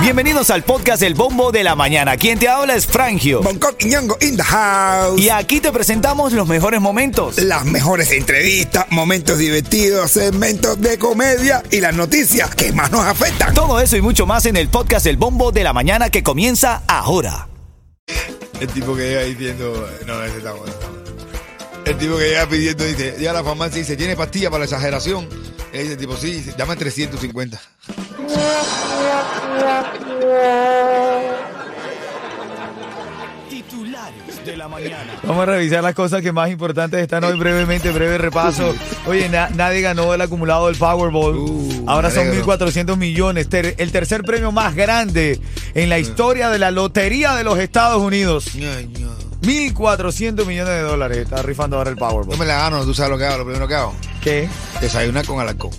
Bienvenidos al podcast El Bombo de la Mañana. Quien te habla es Frangio. Bangkok y Ñongo in the house. Y aquí te presentamos los mejores momentos. Las mejores entrevistas, momentos divertidos, segmentos de comedia y las noticias que más nos afectan. Todo eso y mucho más en el podcast El Bombo de la Mañana que comienza ahora. El tipo que llega diciendo, no, ese está bueno. El tipo que llega pidiendo, dice, llega a la farmacia y dice, ¿tiene pastilla para la exageración? Y dice el tipo, sí, dice, llama 350. Titulares de la mañana. Vamos a revisar las cosas que más importantes están hoy brevemente, breve repaso. Oye, na- nadie ganó el acumulado del Powerball. Uh, Ahora son alegro. 1.400 millones. Ter- el tercer premio más grande en la historia de la Lotería de los Estados Unidos. 1.400 millones de dólares. Está rifando ahora el No Powerball. me la gano, tú sabes lo que hago, lo primero que hago. ¿Qué? Desayunar con alcohol.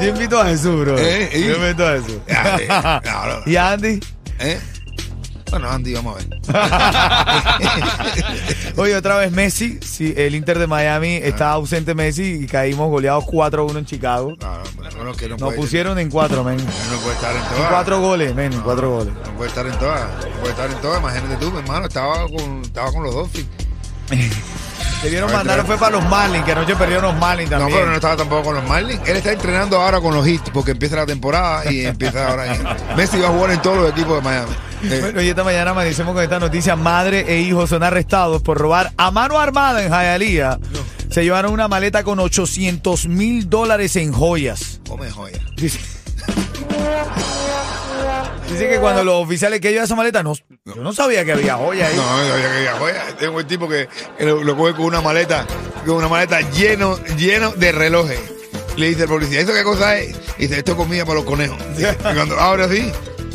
Yo invito a Jesús, bro. ¿Eh? ¿Y? Yo invito a Jesús. Ya, sí. No, no, no. ¿Y Andy? ¿Eh? Bueno, Andy, vamos a ver. Oye, otra vez Messi. Sí, el Inter de Miami está ausente Messi y caímos goleados 4-1 en Chicago. No, no, bueno, que no Nos pusieron en 4, men. no puede estar en En todas. cuatro goles, men, en cuatro goles. No puede estar en todas. No puede estar en todas. Imagínate tú, mi hermano, estaba con, estaba con los Dolphins. Debieron A ver, mandar, pero- fue para los Marlins, que anoche perdieron los Marlins No, también. pero no estaba tampoco con los Marlins. Él está entrenando ahora con los Heat porque empieza la temporada y empieza ahora. Messi va a jugar en todos los equipos de Miami. Eh, Bueno, y esta mañana amanecemos con esta noticia. Madre e hijo son arrestados por robar a mano armada en Hialeah. Se llevaron una maleta con 800 mil dólares en joyas. come joya. Dice, que cuando los oficiales que llevan esa maleta, no, yo no sabía que había joyas ahí. No, no había que había joya. Tengo un tipo que, que lo, lo coge con una maleta, con una maleta lleno, lleno de relojes. Le dice el policía, ¿esto qué cosa es? Dice, esto es comida para los conejos. Y cuando abre así,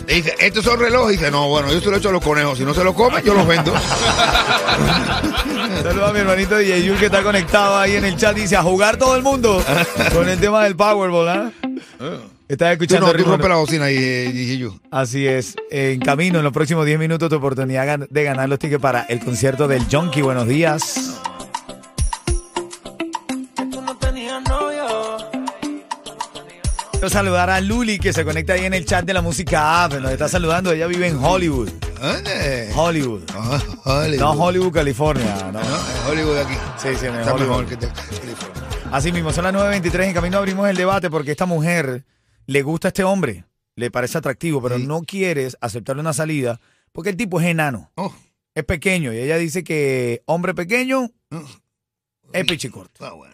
le dice, ¿estos son relojes? Dice, no, bueno, yo se lo echo a los conejos. Si no se los comen, yo los vendo. Saludos a mi hermanito DJ Yul que está conectado ahí en el chat. Dice a jugar todo el mundo con el tema del Powerball, ¿ah? Estás Tú escuchando no, tú rompes la bocina y dije yo. Así es. En camino, en los próximos 10 minutos, tu oportunidad de ganar los tickets para el concierto del Junkie. Buenos días. Quiero saludar a Luli que se conecta ahí en el chat de la música app. Nos está saludando. Ella vive en Hollywood. ¿Dónde? Hollywood. Ah, Hollywood. No Hollywood, California. No. No, es Hollywood aquí. Sí, sí, en Está Hollywood. mejor que te- California. Así mismo, son las 9.23. En camino abrimos el debate porque esta mujer le gusta a este hombre. Le parece atractivo, pero Sí. no quieres aceptarle una salida porque el tipo es enano. Oh, Es pequeño y ella dice que hombre pequeño oh, es pichicorto. está bueno.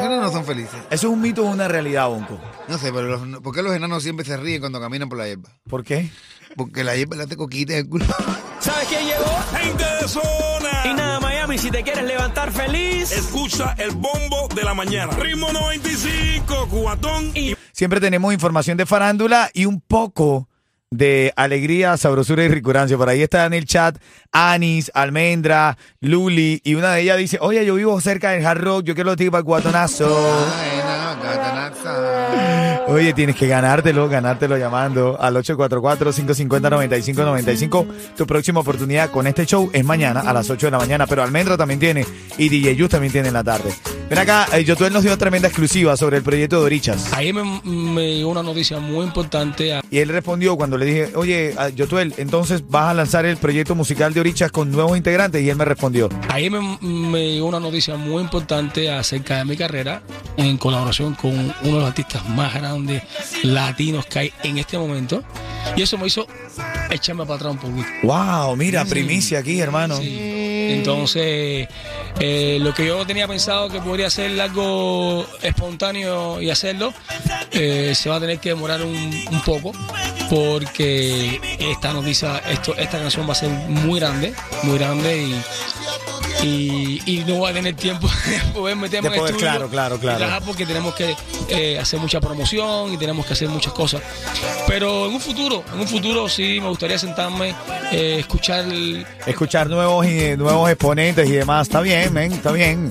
Bueno, no son felices. Eso es un mito o una realidad, Bonco. No sé, pero los, ¿por qué los enanos siempre se ríen cuando caminan por la hierba? ¿Por qué? Porque la hierba le hace coquita en el culo. ¿Sabes quién llegó? Gente de zona. Y nada, Miami, si te quieres levantar feliz. Escucha el bombo de la mañana. Ritmo 95, cubatón y Siempre tenemos información de farándula y un poco de alegría, sabrosura y ricurancia. Por ahí está en el chat Anis, Almendra, Luli y una de ellas dice, oye, yo vivo cerca del Hard Rock, yo quiero los tickets para el guatonazo. Oye, tienes que ganártelo, ganártelo llamando al 844-550-9595. Tu próxima oportunidad con este show es mañana a las 8 de la mañana, pero Almendra también tiene y DJ Yus también tiene en la tarde. Ven acá, eh, Yotuel nos dio tremenda exclusiva sobre el proyecto de Orichas. Ahí me, me llegó una noticia muy importante. a- Y él respondió cuando le dije, oye, Yotuel, entonces vas a lanzar el proyecto musical de Orichas con nuevos integrantes. Y él me respondió, Ahí me, me llegó una noticia muy importante acerca de mi carrera en colaboración con uno de los artistas más grandes latinos que hay en este momento. Y eso me hizo echarme para atrás un poquito. wow, mira, primicia aquí, hermano. Sí. Entonces, eh, lo que yo tenía pensado que podría ser algo espontáneo y hacerlo, eh, se va a tener que demorar un, un poco porque esta noticia, esto, esta canción va a ser muy grande, muy grande y, y, y no voy a tener tiempo de poder meterme De en poder, estudio claro, claro, claro. porque tenemos que eh, hacer mucha promoción y tenemos que hacer muchas cosas. Pero en un futuro, en un futuro sí me gustaría sentarme, eh, escuchar el- escuchar nuevos y nuevos exponentes y demás. Está bien, men, está bien.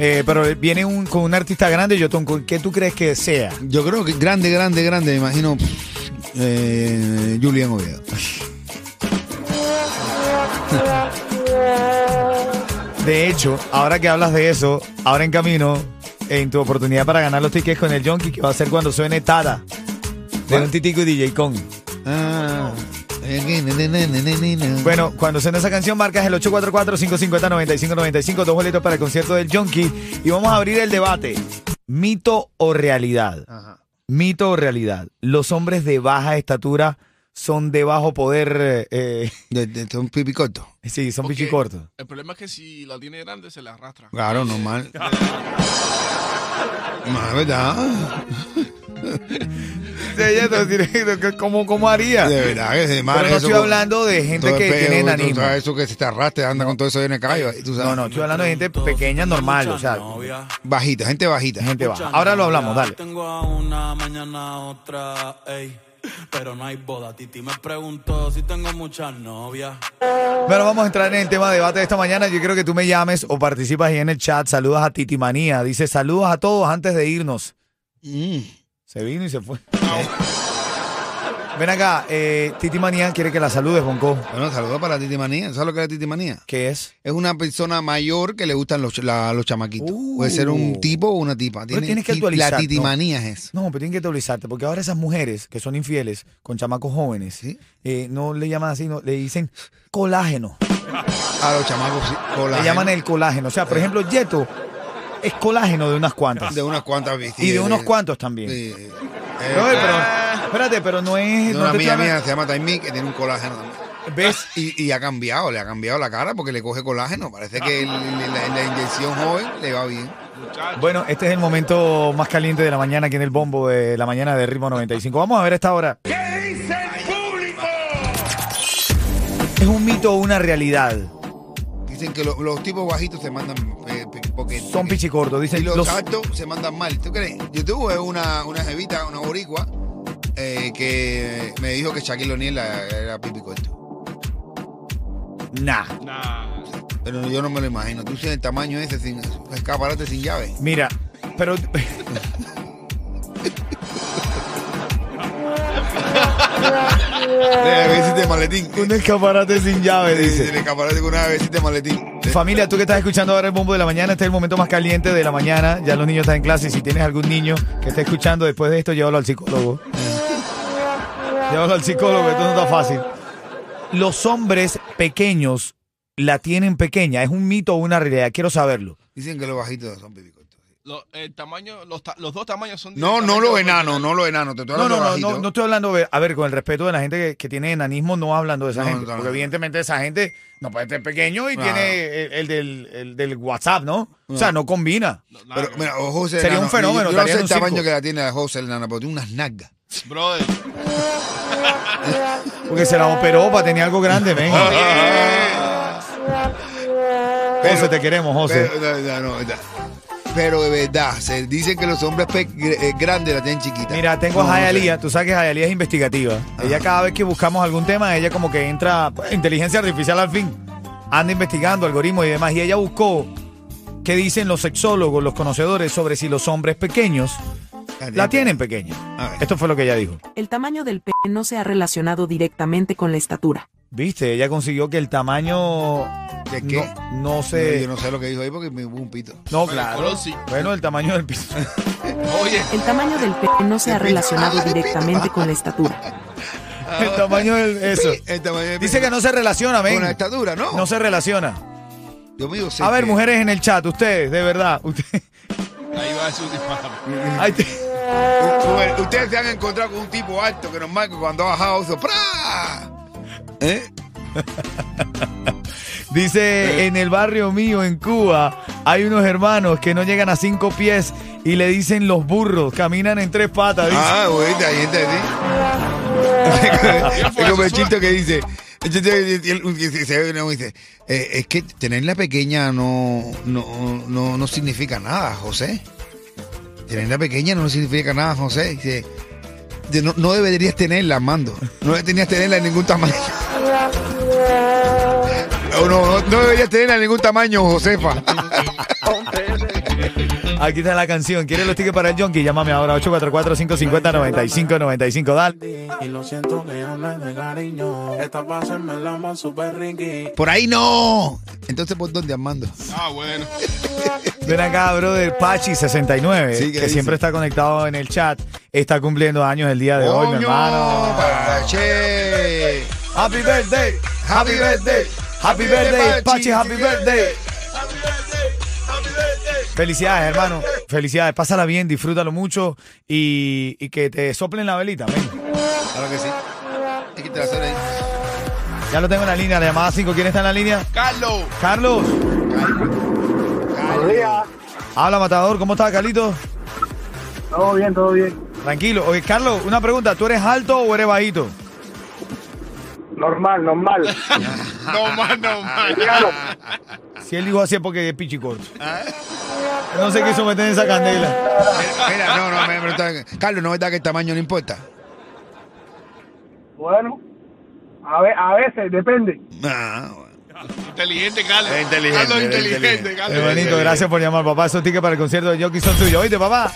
Eh, pero viene un, con un artista grande, Yotun, ¿con ¿qué tú crees que sea? Yo creo que grande, grande, grande, me imagino eh, Julián Oviedo. De hecho, ahora que hablas de eso, ahora en camino, en tu oportunidad para ganar los tickets con el Junkie, que va a ser cuando suene Tada. De un titico y DJ. Ah. Bueno, cuando suene esa canción, marcas el 844-550-9595, dos boletos para el concierto del Junkie. Y vamos a abrir el debate. ¿Mito o realidad? Ajá. ¿Mito o realidad? ¿Los hombres de baja estatura son de bajo poder? eh, De, de, de un pipi corto. sí, son Porque pichicortos. El problema es que si la tiene grande se la arrastra. Claro, normal. No, es verdad. ¿Cómo, ¿Cómo haría? De verdad que se Pero no estoy hablando de gente que tiene enanismo. Eso que se te arrastre, anda con todo eso en el caballo. y tú sabes. No, no, estoy hablando de gente pequeña, normal, o sea, Bajita, gente bajita. gente baja. Ahora lo hablamos, dale. Tengo a una, mañana otra, ey. Pero no hay boda. Titi me preguntó si tengo muchas novias. Bueno, vamos a entrar en el tema de debate de esta mañana. Yo quiero que tú me llames o participas ahí en el chat. Saludas a Titi Manía. Dice saludos a todos antes de irnos. Mm. Se vino y se fue. Ven acá, eh, Titi Manía quiere que la saludes, Bonco. Bueno, saludos para Titi Manía. ¿Sabes lo que es Titi Manía? ¿Qué es? Es una persona mayor que le gustan los, la- los chamaquitos. Uh. Puede ser un tipo o una tipa. Pero tienes que ti- actualizar, La ¿no? titimanía es eso. No, pero tienes que actualizarte, porque ahora esas mujeres que son infieles con chamacos jóvenes, ¿Sí? eh, no le llaman así, no, le dicen colágeno. A los chamacos, sí, Le colágeno. llaman el colágeno. O sea, por ejemplo, Yeto es colágeno de unas cuantas. De unas cuantas veces. Y de unos cuantos también. Sí. Eh, No, pero, espérate, pero no es. no una amiga mía se llama Taimí que tiene un colágeno también. ¿Ves? Y, y ha cambiado, le ha cambiado la cara porque le coge colágeno. Parece que el- la, la inyección joven le va bien. Bueno, este es el momento más caliente de la mañana aquí en el bombo de la mañana de Ritmo 95. Vamos a ver esta hora. ¿Qué dice el público? ¿Es un mito o una realidad? Dicen que lo- los tipos bajitos se mandan eh, porque Son pichicortos. Y Dicen los, los, altos se mandan mal. ¿Tú crees? Yo tuve una, una jevita, una boricua, eh, que me dijo que Shaquille O'Neal era, pipi corto. Nah. Pero yo no me lo imagino. Tú tienes el tamaño ese sin escaparate sin llave. Mira, pero. De maletín. un escaparate sin llave, Sí, dice. El escaparate con una de maletín. Familia, tú que estás escuchando ahora el bombo de la mañana, este es el momento más caliente de la mañana. Ya los niños están en clase si tienes algún niño que esté escuchando después de esto, llévalo al psicólogo. Llévalo al psicólogo, esto no está fácil. Los hombres pequeños la tienen pequeña, ¿es un mito o una realidad? Quiero saberlo. Dicen que los bajitos son pipi cortos. Lo- el tamaño, los, ta- los dos tamaños son No, no los enanos, no los enanos. Te estoy No, hablando no, no, no, estoy hablando, de- a ver, con el respeto de la gente que, que tiene enanismo, no hablando de esa No, gente. no, no. porque evidentemente esa gente no puede ser pequeño y Claro. tiene el, el del, el del WhatsApp, ¿no? O sea, no combina. Pero mira, o José Sería Enano, un fenómeno, Yo, yo no sé el tamaño circo. que la tiene José Enana, pero tiene unas nalgas. Brother. Porque se la operó para tener algo grande, ven. José, te queremos, José. Pero, no, no, no. Pero de verdad, se dice que los hombres eh, grandes la tienen chiquita. Mira, tengo a. Jayalía, tú sabes que Jayalía es investigativa. Ella cada vez que buscamos algún tema, ella como que entra, pues, inteligencia artificial al fin, anda investigando algoritmos y demás. Y ella buscó qué dicen los sexólogos, los conocedores sobre si los hombres pequeños la tienen pequeña. A ver. Esto fue lo que ella dijo. El tamaño del pene no se ha relacionado directamente con la estatura. Viste, ella consiguió que el tamaño ¿De qué? no, no se... Yo no sé lo que dijo ahí porque me hubo un pito. No, Bueno, claro. color sí. Bueno, el tamaño del piso. Oye, El tamaño del pene no se ha relacionado directamente con la estatura. el tamaño del... Eso. El tamaño del Dice pito. que no se relaciona, ven. Con la estatura, ¿no? No se relaciona. Yo mido A ver, mujeres en el chat, ustedes, de verdad. Ustedes, ahí va a ser un disparo. Ay, te- Ustedes se han encontrado con un tipo alto que normal que cuando ha bajado hizo ¡pra! ¿Eh? Dice, en el barrio mío, en Cuba, hay unos hermanos que no llegan a cinco pies y le dicen los burros, caminan en tres patas. dice. Ah, güey, gente así. Es como el chiste que dice. dice- el- que se ve uno y dice, eh, es que tenerla pequeña no, no, no, no significa nada, José. Tenerla pequeña no significa nada, José. Dice, no, no deberías tenerla, Armando. No deberías tenerla en ningún tamaño. No, no, no deberías tenerla en ningún tamaño, Josefa. Aquí está la canción. ¿Quieres los tickets para el Junkie? Llámame ahora 844-550-9595. Dale. Y lo siento que ya no es de cariño. Esta va a hacerme el amor super rinky. Por ahí no. Entonces, ¿por dónde, Armando? Ah, bueno. Ven acá, brother. Pachi69, Sí, ¿qué que dice? siempre está conectado en el chat, está cumpliendo años el día de hoy, mi hermano. Pache. Happy birthday, happy birthday, happy birthday, Pachi, happy birthday. Felicidades, hermano. Felicidades. Pásala bien, disfrútalo mucho y, y que te soplen la velita. Ven. Claro que sí. Hay que hacer ahí. Ya lo tengo en la línea, la llamada 5. ¿Quién está en la línea? Carlos. Carlos. Habla, Matador. ¿Cómo estás, Carlito? Todo bien, todo bien. Tranquilo. Oye, Carlos, una pregunta. ¿Tú eres alto o eres bajito? Normal, normal. No más, no más. Dígalo. Si él dijo así es porque es pichicorto. No sé qué hizo meter en esa candela. Mira, no, no, me preguntaban, Carlos, ¿no es verdad que el tamaño no importa? Bueno, a, ve- a veces, depende. Ah, bueno. Inteligente, Carlos. Es inteligente, Carlos es inteligente, inteligente. Carlos. Hermanito, gracias por llamar, papá. Esos tickets para el concierto de Jockey son tuyos. Oíste, papá.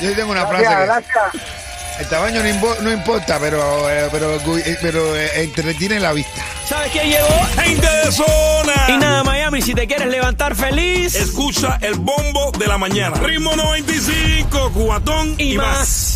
Yo tengo una Gracias, frase que gracias. el tamaño no, impo- no importa, pero, eh, pero, eh, pero eh, entretiene la vista. ¿Sabes quién llegó? Gente de Y zona. nada, Miami, si te quieres levantar feliz Escucha el bombo de la mañana. Ritmo 95, cuatón y más.